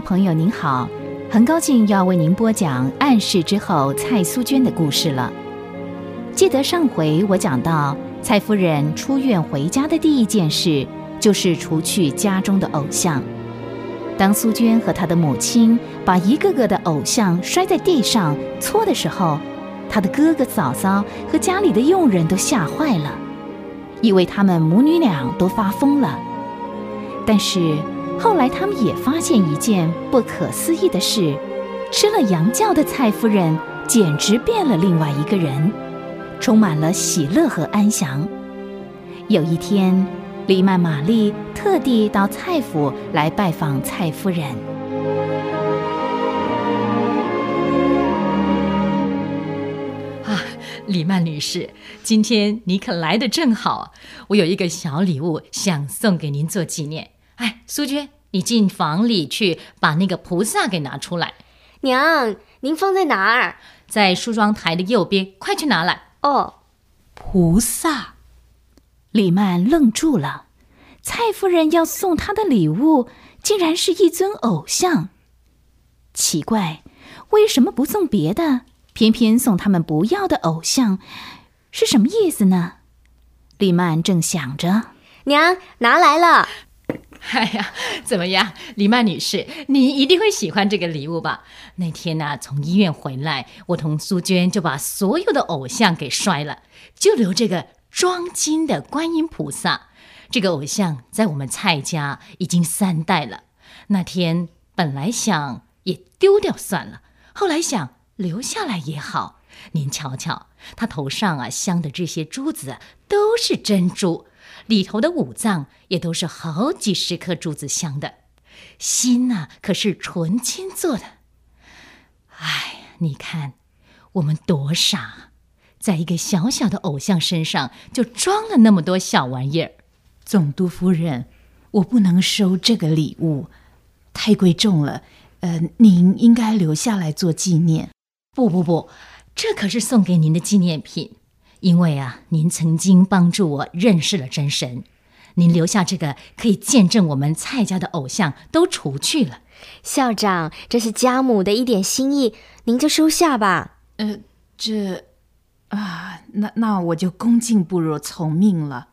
朋友，您好，很高兴要为您播讲暗示之后蔡苏娟的故事了。记得上回我讲到，蔡夫人出院回家的第一件事就是除去家中的偶像。当苏娟和她的母亲把一个个的偶像摔在地上搓的时候，她的哥哥嫂嫂和家里的佣人都吓坏了，以为他们母女俩都发疯了。但是。后来，他们也发现一件不可思议的事：吃了羊教的蔡夫人简直变了另外一个人，充满了喜乐和安详。有一天，黎曼玛丽特地到蔡府来拜访蔡夫人。啊，李曼女士，今天你可来的正好，我有一个小礼物想送给您做纪念。哎，苏娟，你进房里去把那个菩萨给拿出来。娘，您放在哪儿？在梳妆台的右边，快去拿来。哦，菩萨。李曼愣住了，蔡夫人要送她的礼物，竟然是一尊偶像。奇怪，为什么不送别的，偏偏送他们不要的偶像？是什么意思呢？李曼正想着，娘拿来了。哎呀，怎么样，李曼女士，你一定会喜欢这个礼物吧？那天呢，从医院回来，我同苏娟就把所有的偶像给摔了，就留这个装金的观音菩萨。这个偶像在我们蔡家已经三代了。那天本来想也丢掉算了，后来想留下来也好。您瞧瞧，他头上啊镶的这些珠子都是珍珠。里头的五脏也都是好几十颗珠子镶的，心呐可是纯金做的。哎，你看我们多傻，在一个小小的偶像身上就装了那么多小玩意儿。总督夫人，我不能收这个礼物，太贵重了。呃，您应该留下来做纪念。不不不，这可是送给您的纪念品。因为啊，您曾经帮助我认识了真神，您留下这个可以见证我们蔡家的偶像都除去了。校长，这是家母的一点心意，您就收下吧。呃，这啊，那那我就恭敬不如从命了。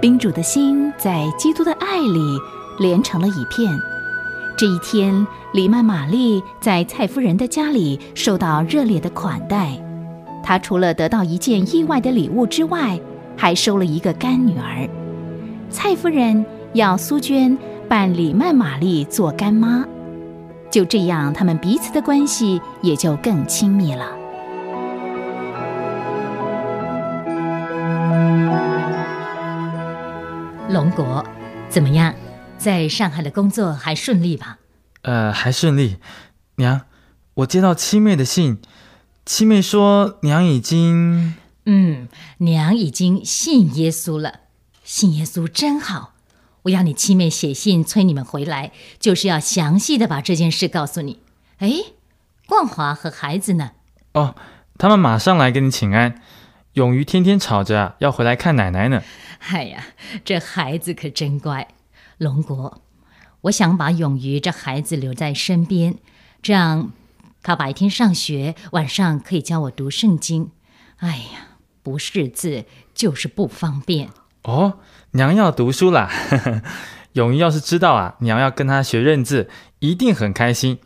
宾主的心在基督的爱里连成了一片。这一天，李曼玛丽在蔡夫人的家里受到热烈的款待。她除了得到一件意外的礼物之外，还收了一个干女儿。蔡夫人要苏娟扮李曼玛丽做干妈，就这样，他们彼此的关系也就更亲密了。龙国，怎么样？在上海的工作还顺利吧？呃，还顺利。娘，我接到七妹的信，七妹说娘已经……嗯，娘已经信耶稣了。信耶稣真好。我要你七妹写信催你们回来，就是要详细的把这件事告诉你。哎，冠华和孩子呢？哦，他们马上来给你请安。勇于天天吵着要回来看奶奶呢。哎呀，这孩子可真乖。龙国，我想把永瑜这孩子留在身边，这样他白天上学，晚上可以教我读圣经。哎呀，不识字就是不方便。哦，娘要读书啦！永瑜要是知道啊，娘要跟他学认字，一定很开心。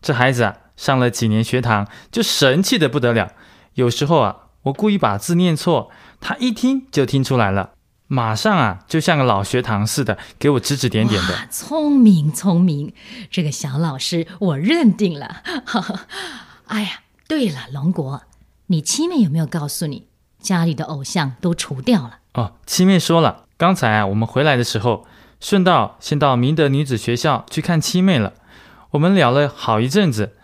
这孩子啊，上了几年学堂，就神气的不得了。有时候啊，我故意把字念错，他一听就听出来了。马上啊，就像个老学堂似的，给我指指点点的。聪明聪明，这个小老师我认定了。哎呀，对了，龙国，你七妹有没有告诉你，家里的偶像都除掉了？哦，七妹说了，刚才啊，我们回来的时候，顺道先到明德女子学校去看七妹了。我们聊了好一阵子，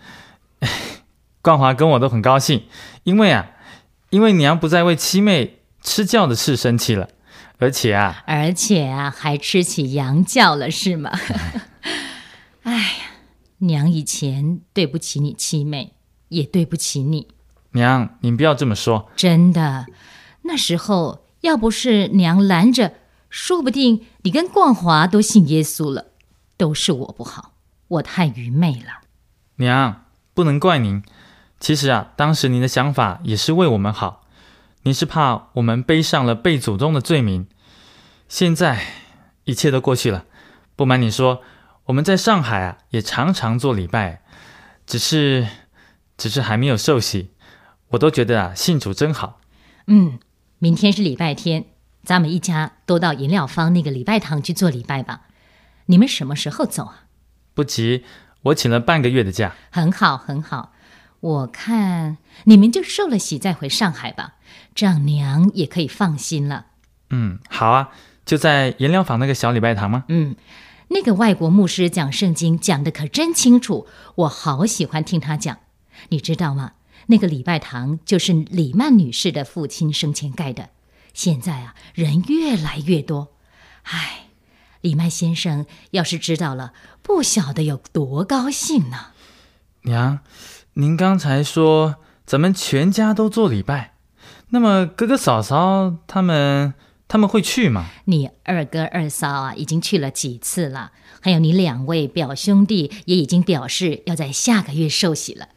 冠华跟我都很高兴，因为啊，因为娘不再为七妹吃教的事生气了。而且啊，而且啊，还吃起羊叫了，是吗？哎呀，娘以前对不起你七妹，也对不起你。娘，您不要这么说。真的，那时候要不是娘拦着，说不定你跟冠华都信耶稣了。都是我不好，我太愚昧了。娘，不能怪您。其实啊，当时您的想法也是为我们好，您是怕我们背上了被祖宗的罪名。现在一切都过去了，不瞒你说，我们在上海啊也常常做礼拜，只是，只是还没有受洗。我都觉得啊，信主真好。嗯，明天是礼拜天，咱们一家都到饮料坊那个礼拜堂去做礼拜吧。你们什么时候走啊？不急，我请了半个月的假。很好，很好。我看你们就受了洗再回上海吧，这样娘也可以放心了。嗯，好啊，就在颜料坊那个小礼拜堂吗？嗯，那个外国牧师讲圣经讲的可真清楚，我好喜欢听他讲。你知道吗？那个礼拜堂就是李曼女士的父亲生前盖的，现在啊人越来越多。唉，李曼先生要是知道了，不晓得有多高兴呢。娘，您刚才说咱们全家都做礼拜，那么哥哥嫂嫂他们他们会去吗？你二哥二嫂啊，已经去了几次了，还有你两位表兄弟也已经表示要在下个月受洗了。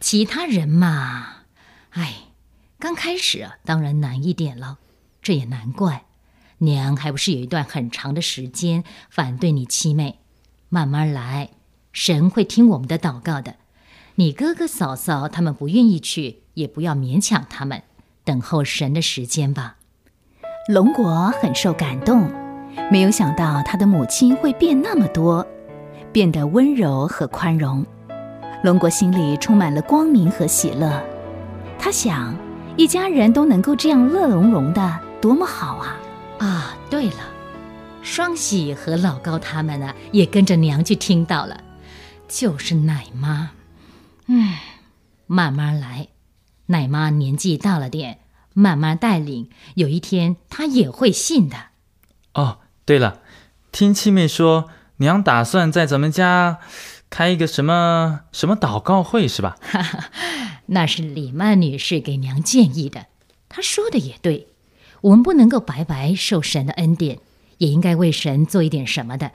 其他人嘛，哎，刚开始啊，当然难一点了。这也难怪，娘还不是有一段很长的时间反对你七妹。慢慢来，神会听我们的祷告的。你哥哥嫂嫂他们不愿意去，也不要勉强他们，等候神的时间吧。龙国很受感动，没有想到他的母亲会变那么多，变得温柔和宽容。龙国心里充满了光明和喜乐，他想，一家人都能够这样乐融融的，多么好啊！啊，对了，双喜和老高他们呢，也跟着娘去听到了，就是奶妈，嗯，慢慢来，奶妈年纪大了点，慢慢带领，有一天她也会信的。哦，对了，听七妹说，娘打算在咱们家。开一个什么什么祷告会是吧？哈哈，那是李曼女士给娘建议的。她说的也对，我们不能够白白受神的恩典，也应该为神做一点什么的。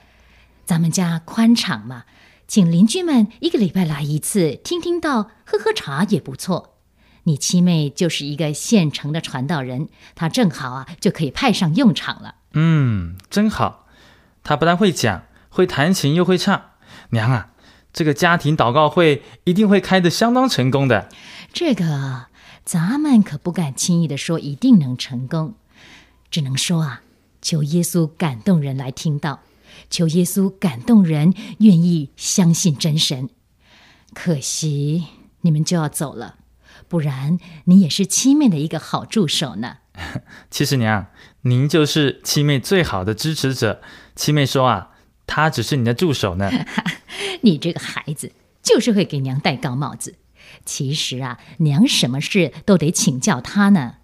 咱们家宽敞嘛，请邻居们一个礼拜来一次，听听道，喝喝茶也不错。你七妹就是一个现成的传道人，她正好啊就可以派上用场了。嗯，真好。她不但会讲，会弹琴，又会唱。娘啊！这个家庭祷告会一定会开得相当成功的。这个咱们可不敢轻易的说一定能成功，只能说啊，求耶稣感动人来听到，求耶稣感动人愿意相信真神。可惜你们就要走了，不然你也是七妹的一个好助手呢。其实娘，您就是七妹最好的支持者。七妹说啊。她只是你的助手呢。你这个孩子就是会给娘戴高帽子。其实啊，娘什么事都得请教她呢。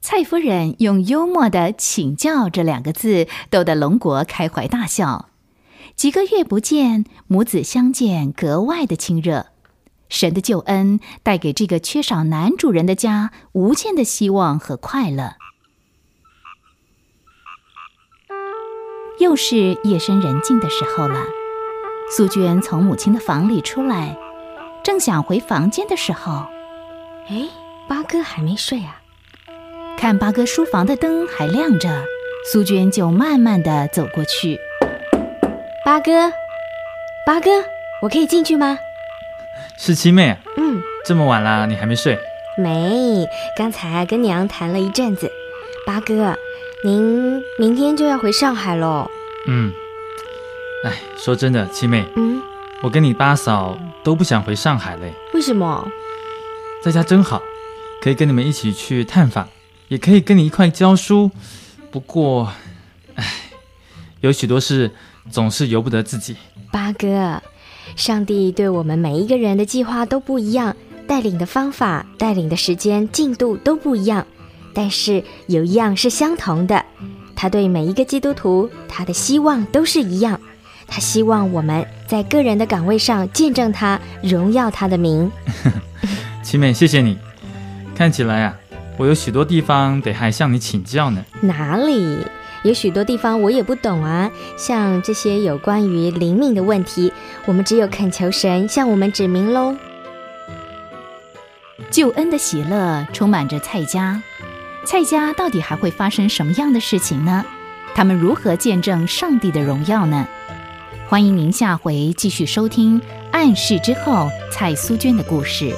蔡夫人用幽默的“请教”这两个字逗得龙国开怀大笑。几个月不见，母子相见格外的亲热。神的救恩带给这个缺少男主人的家无限的希望和快乐。又是夜深人静的时候了，苏娟从母亲的房里出来，正想回房间的时候，哎，八哥还没睡啊？看八哥书房的灯还亮着，苏娟就慢慢的走过去。八哥，八哥，我可以进去吗？是七妹。嗯，这么晚了，你还没睡？没，刚才跟娘谈了一阵子。八哥。您明天就要回上海喽。嗯，哎，说真的，七妹，嗯，我跟你八嫂都不想回上海嘞。为什么？在家真好，可以跟你们一起去探访，也可以跟你一块教书。不过，哎，有许多事总是由不得自己。八哥，上帝对我们每一个人的计划都不一样，带领的方法、带领的时间、进度都不一样。但是有一样是相同的，他对每一个基督徒，他的希望都是一样。他希望我们在个人的岗位上见证他，荣耀他的名。七妹，谢谢你。看起来啊，我有许多地方得还向你请教呢。哪里？有许多地方我也不懂啊，像这些有关于灵命的问题，我们只有恳求神向我们指明喽。救恩的喜乐充满着蔡家，蔡家到底还会发生什么样的事情呢？他们如何见证上帝的荣耀呢？欢迎您下回继续收听《暗示之后》蔡苏娟的故事。